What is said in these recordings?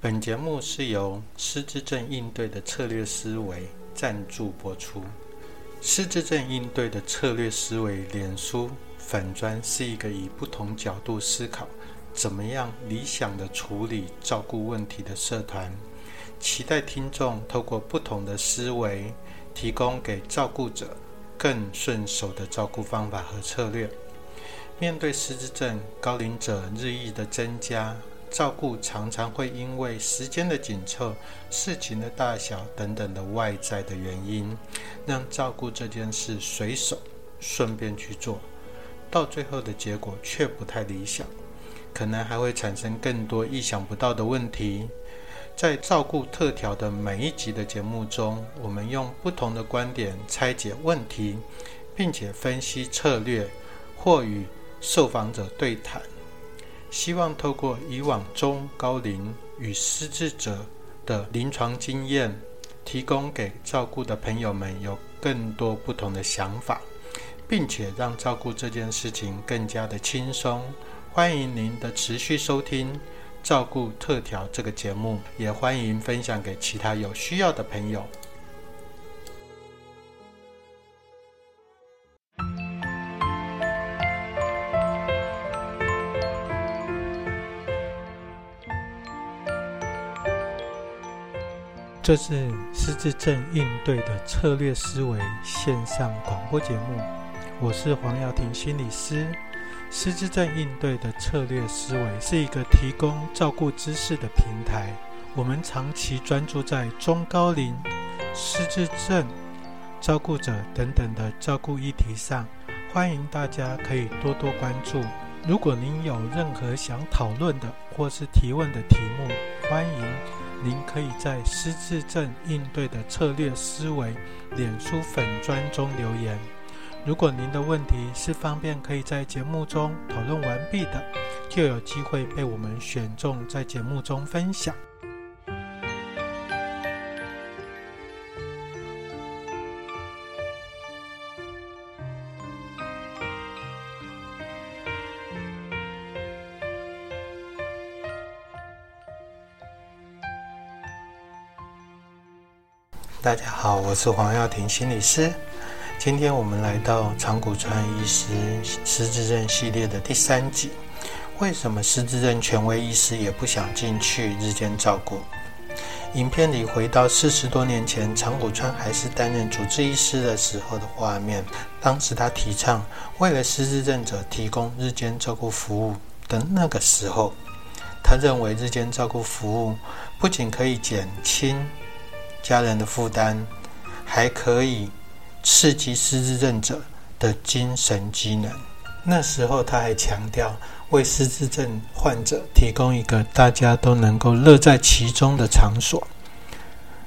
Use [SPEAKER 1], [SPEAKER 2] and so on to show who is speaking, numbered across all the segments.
[SPEAKER 1] 本节目是由失智症应对的策略思维赞助播出。失智症应对的策略思维脸书粉砖是一个以不同角度思考，怎么样理想的处理照顾问题的社团。期待听众透过不同的思维，提供给照顾者更顺手的照顾方法和策略。面对失智症高龄者日益的增加。照顾常常会因为时间的紧凑、事情的大小等等的外在的原因，让照顾这件事随手顺便去做，到最后的结果却不太理想，可能还会产生更多意想不到的问题。在照顾特调的每一集的节目中，我们用不同的观点拆解问题，并且分析策略，或与受访者对谈。希望透过以往中高龄与失智者的临床经验，提供给照顾的朋友们有更多不同的想法，并且让照顾这件事情更加的轻松。欢迎您的持续收听《照顾特调》这个节目，也欢迎分享给其他有需要的朋友。这是失智症应对的策略思维线上广播节目，我是黄耀庭心理师。失智症应对的策略思维是一个提供照顾知识的平台。我们长期专注在中高龄失智症照顾者等等的照顾议题上，欢迎大家可以多多关注。如果您有任何想讨论的或是提问的题目，欢迎。您可以在失智症应对的策略思维脸书粉砖中留言。如果您的问题是方便可以在节目中讨论完毕的，就有机会被我们选中在节目中分享。大家好，我是黄耀庭心理师。今天我们来到长谷川医师失智症系列的第三集。为什么失智症权威医师也不想进去日间照顾？影片里回到四十多年前，长谷川还是担任主治医师的时候的画面。当时他提倡为了失智症者提供日间照顾服务的那个时候，他认为日间照顾服务不仅可以减轻。家人的负担，还可以刺激失智症者的精神机能。那时候他还强调，为失智症患者提供一个大家都能够乐在其中的场所。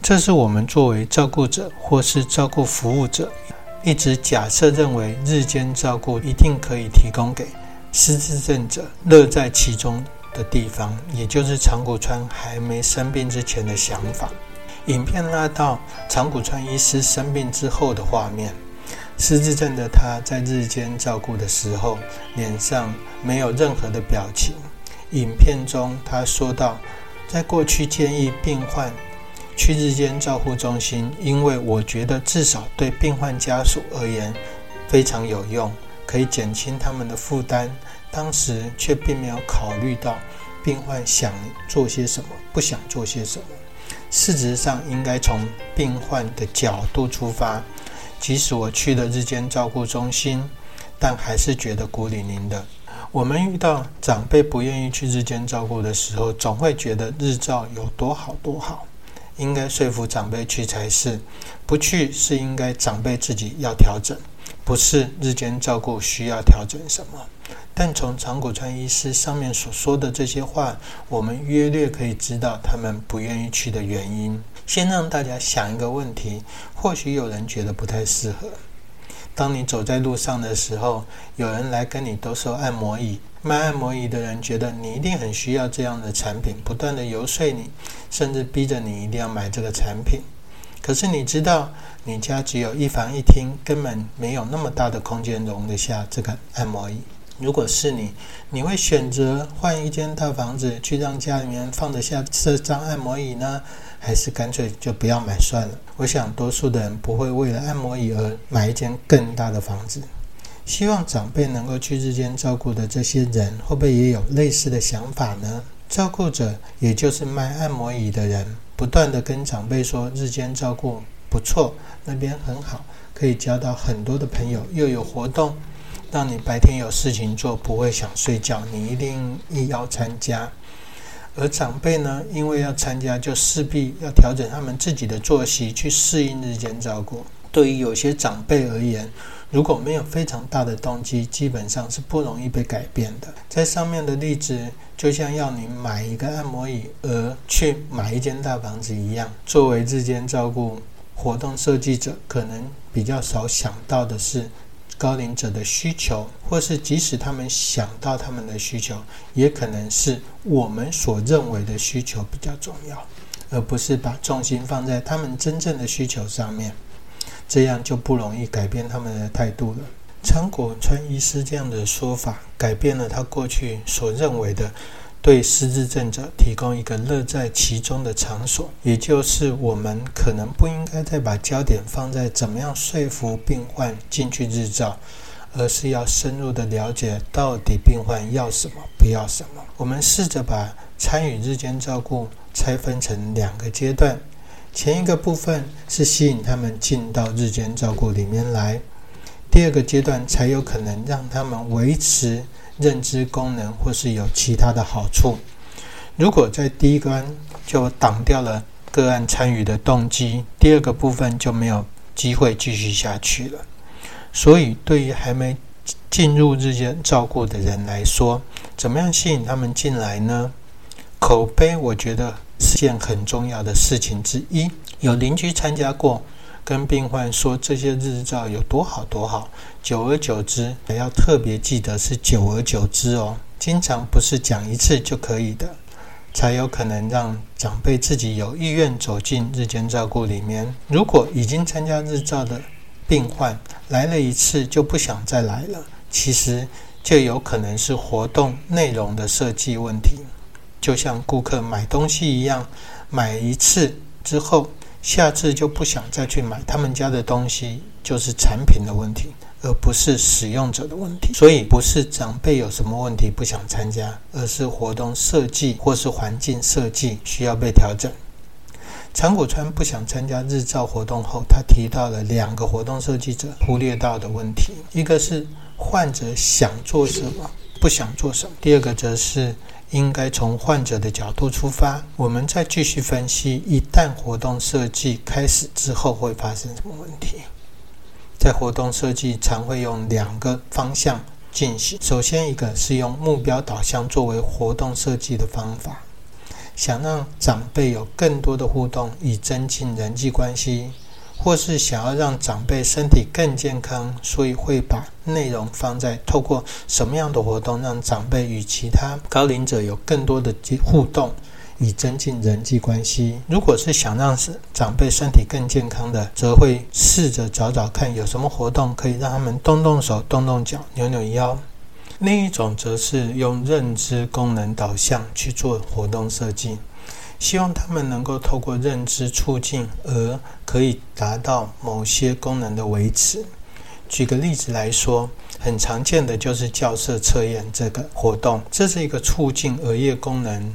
[SPEAKER 1] 这是我们作为照顾者或是照顾服务者，一直假设认为日间照顾一定可以提供给失智症者乐在其中的地方，也就是长谷川还没生病之前的想法。影片拉到长谷川医师生病之后的画面，失智症的他在日间照顾的时候，脸上没有任何的表情。影片中他说道：“在过去建议病患去日间照护中心，因为我觉得至少对病患家属而言非常有用，可以减轻他们的负担。当时却并没有考虑到病患想做些什么，不想做些什么。”事实上，应该从病患的角度出发。即使我去了日间照顾中心，但还是觉得孤零零的。我们遇到长辈不愿意去日间照顾的时候，总会觉得日照有多好多好，应该说服长辈去才是。不去是应该长辈自己要调整，不是日间照顾需要调整什么。但从长谷川医师上面所说的这些话，我们约略可以知道他们不愿意去的原因。先让大家想一个问题：或许有人觉得不太适合。当你走在路上的时候，有人来跟你兜售按摩椅，卖按摩椅的人觉得你一定很需要这样的产品，不断的游说你，甚至逼着你一定要买这个产品。可是你知道，你家只有一房一厅，根本没有那么大的空间容得下这个按摩椅。如果是你，你会选择换一间大房子去让家里面放得下这张按摩椅呢，还是干脆就不要买算了？我想多数的人不会为了按摩椅而买一间更大的房子。希望长辈能够去日间照顾的这些人，会不会也有类似的想法呢？照顾者，也就是卖按摩椅的人，不断的跟长辈说日间照顾不错，那边很好，可以交到很多的朋友，又有活动。让你白天有事情做，不会想睡觉，你一定要参加。而长辈呢，因为要参加，就势必要调整他们自己的作息，去适应日间照顾。对于有些长辈而言，如果没有非常大的动机，基本上是不容易被改变的。在上面的例子，就像要你买一个按摩椅而去买一间大房子一样。作为日间照顾活动设计者，可能比较少想到的是。高龄者的需求，或是即使他们想到他们的需求，也可能是我们所认为的需求比较重要，而不是把重心放在他们真正的需求上面，这样就不容易改变他们的态度了。长果川医师这样的说法，改变了他过去所认为的。对失智症者提供一个乐在其中的场所，也就是我们可能不应该再把焦点放在怎么样说服病患进去日照，而是要深入的了解到底病患要什么，不要什么。我们试着把参与日间照顾拆分成两个阶段，前一个部分是吸引他们进到日间照顾里面来，第二个阶段才有可能让他们维持。认知功能或是有其他的好处，如果在第一关就挡掉了个案参与的动机，第二个部分就没有机会继续下去了。所以，对于还没进入日间照顾的人来说，怎么样吸引他们进来呢？口碑，我觉得是件很重要的事情之一。有邻居参加过。跟病患说这些日照有多好多好，久而久之还要特别记得是久而久之哦，经常不是讲一次就可以的，才有可能让长辈自己有意愿走进日间照顾里面。如果已经参加日照的病患来了一次就不想再来了，其实就有可能是活动内容的设计问题，就像顾客买东西一样，买一次之后。下次就不想再去买他们家的东西，就是产品的问题，而不是使用者的问题。所以不是长辈有什么问题不想参加，而是活动设计或是环境设计需要被调整。长谷川不想参加日照活动后，他提到了两个活动设计者忽略到的问题：一个是患者想做什么，不想做什么；第二个则是。应该从患者的角度出发，我们再继续分析。一旦活动设计开始之后，会发生什么问题？在活动设计常会用两个方向进行。首先，一个是用目标导向作为活动设计的方法，想让长辈有更多的互动，以增进人际关系。或是想要让长辈身体更健康，所以会把内容放在透过什么样的活动让长辈与其他高龄者有更多的互动，以增进人际关系。如果是想让是长辈身体更健康的，则会试着找找看有什么活动可以让他们动动手、动动脚、扭扭腰。另一种则是用认知功能导向去做活动设计。希望他们能够透过认知促进，而可以达到某些功能的维持。举个例子来说，很常见的就是校色测验这个活动，这是一个促进额叶功能、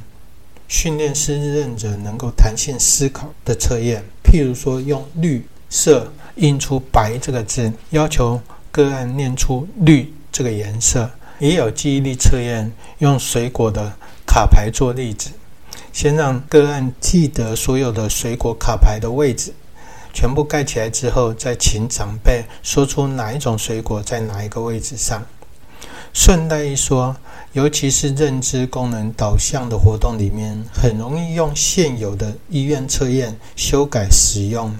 [SPEAKER 1] 训练失认者能够弹性思考的测验。譬如说，用绿色印出“白”这个字，要求个案念出“绿”这个颜色。也有记忆力测验，用水果的卡牌做例子。先让个案记得所有的水果卡牌的位置，全部盖起来之后，再请长辈说出哪一种水果在哪一个位置上。顺带一说，尤其是认知功能导向的活动里面，很容易用现有的医院测验修改使用，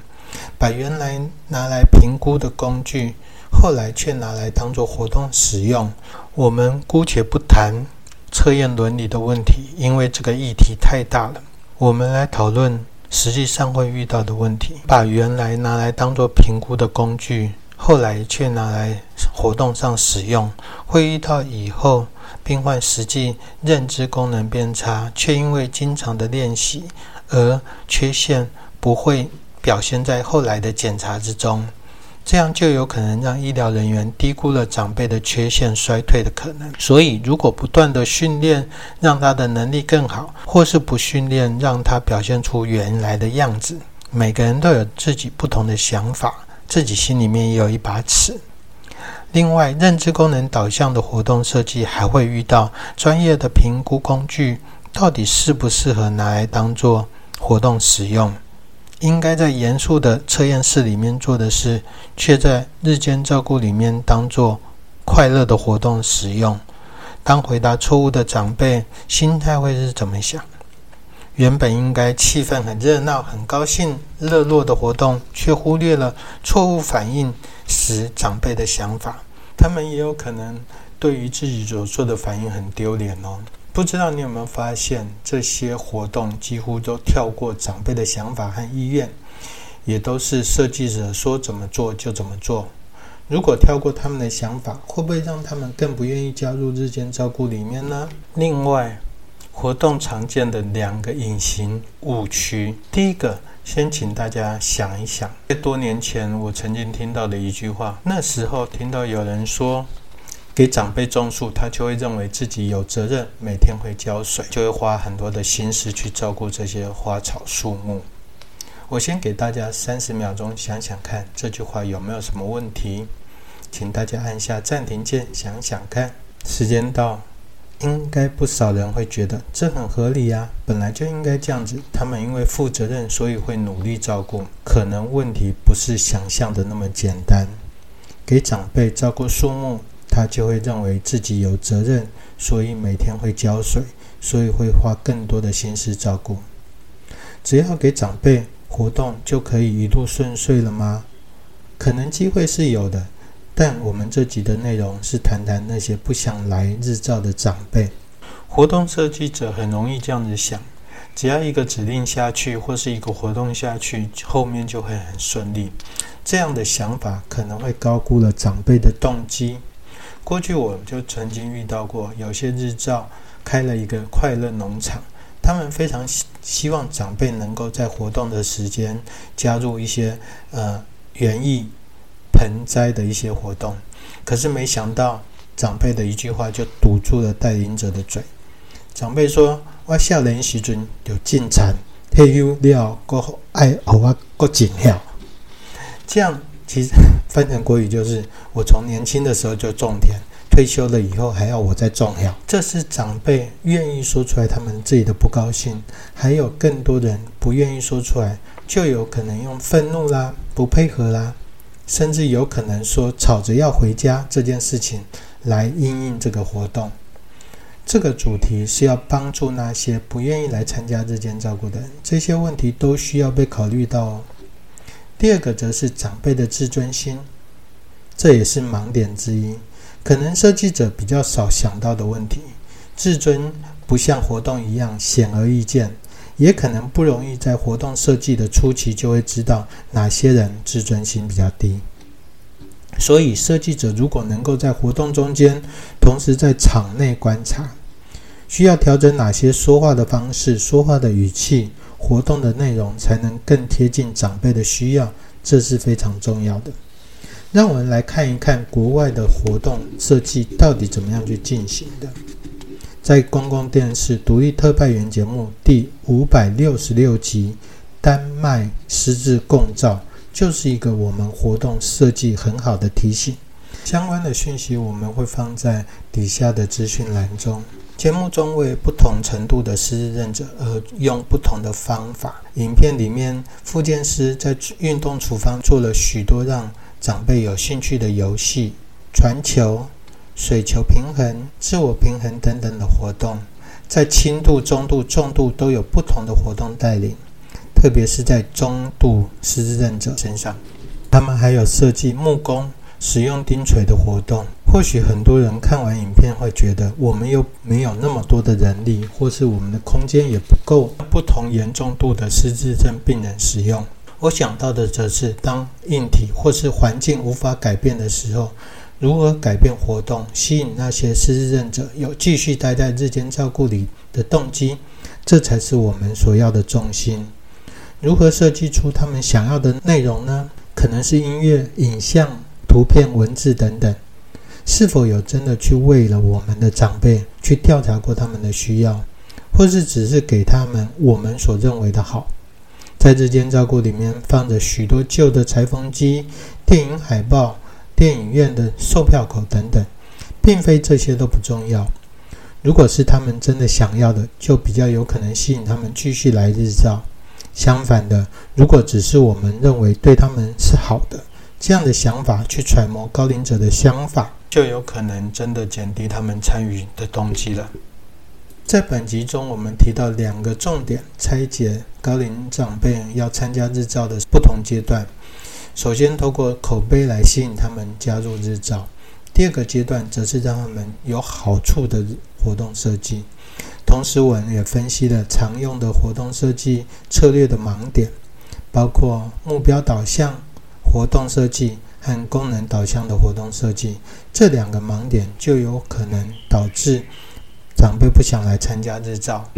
[SPEAKER 1] 把原来拿来评估的工具，后来却拿来当做活动使用。我们姑且不谈。测验伦理的问题，因为这个议题太大了。我们来讨论实际上会遇到的问题。把原来拿来当做评估的工具，后来却拿来活动上使用，会遇到以后病患实际认知功能变差，却因为经常的练习而缺陷不会表现在后来的检查之中。这样就有可能让医疗人员低估了长辈的缺陷衰退的可能。所以，如果不断的训练，让他的能力更好，或是不训练，让他表现出原来的样子，每个人都有自己不同的想法，自己心里面也有一把尺。另外，认知功能导向的活动设计还会遇到专业的评估工具，到底适不适合拿来当做活动使用？应该在严肃的测验室里面做的事，却在日间照顾里面当做快乐的活动使用。当回答错误的长辈，心态会是怎么想？原本应该气氛很热闹、很高兴、热络的活动，却忽略了错误反应时长辈的想法。他们也有可能对于自己所做的反应很丢脸哦。不知道你有没有发现，这些活动几乎都跳过长辈的想法和意愿，也都是设计者说怎么做就怎么做。如果跳过他们的想法，会不会让他们更不愿意加入日间照顾里面呢？另外，活动常见的两个隐形误区，第一个，先请大家想一想，在多年前我曾经听到的一句话，那时候听到有人说。给长辈种树，他就会认为自己有责任，每天会浇水，就会花很多的心思去照顾这些花草树木。我先给大家三十秒钟想想看，这句话有没有什么问题？请大家按下暂停键，想想看。时间到，应该不少人会觉得这很合理呀，本来就应该这样子。他们因为负责任，所以会努力照顾。可能问题不是想象的那么简单。给长辈照顾树木。他就会认为自己有责任，所以每天会浇水，所以会花更多的心思照顾。只要给长辈活动，就可以一路顺遂了吗？可能机会是有的，但我们这集的内容是谈谈那些不想来日照的长辈。活动设计者很容易这样子想：只要一个指令下去，或是一个活动下去，后面就会很顺利。这样的想法可能会高估了长辈的动机。过去我就曾经遇到过，有些日照开了一个快乐农场，他们非常希希望长辈能够在活动的时间加入一些呃园艺盆栽的一些活动，可是没想到长辈的一句话就堵住了带领者的嘴。长辈说：“我少年时阵有进产，退休了过后爱学我过景了。”这样。其实翻成国语就是：我从年轻的时候就种田，退休了以后还要我再种药。这是长辈愿意说出来他们自己的不高兴，还有更多人不愿意说出来，就有可能用愤怒啦、不配合啦，甚至有可能说吵着要回家这件事情来应应这个活动。这个主题是要帮助那些不愿意来参加日间照顾的人，这些问题都需要被考虑到哦。第二个则是长辈的自尊心，这也是盲点之一，可能设计者比较少想到的问题。自尊不像活动一样显而易见，也可能不容易在活动设计的初期就会知道哪些人自尊心比较低。所以，设计者如果能够在活动中间，同时在场内观察，需要调整哪些说话的方式、说话的语气。活动的内容才能更贴近长辈的需要，这是非常重要的。让我们来看一看国外的活动设计到底怎么样去进行的。在公共电视独立特派员节目第五百六十六集《丹麦狮子共照》，就是一个我们活动设计很好的提醒。相关的讯息我们会放在底下的资讯栏中。节目中为不同程度的失智认者而用不同的方法。影片里面，复健师在运动处方做了许多让长辈有兴趣的游戏，传球、水球平衡、自我平衡等等的活动，在轻度、中度、重度都有不同的活动带领，特别是在中度失智认者身上，他们还有设计木工、使用钉锤的活动。或许很多人看完影片会觉得，我们又没有那么多的人力，或是我们的空间也不够，不同严重度的失智症病人使用。我想到的则是，当硬体或是环境无法改变的时候，如何改变活动，吸引那些失智症者有继续待在日间照顾里的动机，这才是我们所要的重心。如何设计出他们想要的内容呢？可能是音乐、影像、图片、文字等等。是否有真的去为了我们的长辈去调查过他们的需要，或是只是给他们我们所认为的好？在日间照顾里面放着许多旧的裁缝机、电影海报、电影院的售票口等等，并非这些都不重要。如果是他们真的想要的，就比较有可能吸引他们继续来日照。相反的，如果只是我们认为对他们是好的这样的想法去揣摩高龄者的想法，就有可能真的减低他们参与的动机了。在本集中，我们提到两个重点，拆解高龄长辈要参加日照的不同阶段。首先，透过口碑来吸引他们加入日照；第二个阶段，则是让他们有好处的活动设计。同时，我们也分析了常用的活动设计策略的盲点，包括目标导向活动设计和功能导向的活动设计。这两个盲点就有可能导致。长辈不想来参加日照，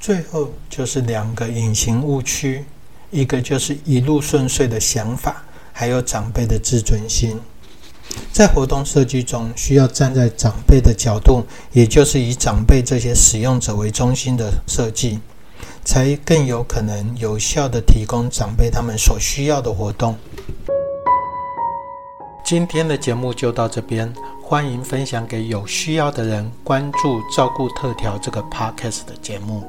[SPEAKER 1] 最后就是两个隐形误区，一个就是一路顺遂的想法，还有长辈的自尊心。在活动设计中，需要站在长辈的角度，也就是以长辈这些使用者为中心的设计，才更有可能有效的提供长辈他们所需要的活动。今天的节目就到这边。欢迎分享给有需要的人，关注照顾特调这个 podcast 的节目。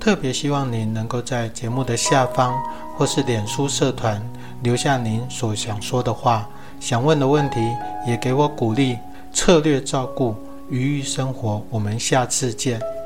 [SPEAKER 1] 特别希望您能够在节目的下方或是脸书社团留下您所想说的话、想问的问题，也给我鼓励。策略照顾，愉悦生活。我们下次见。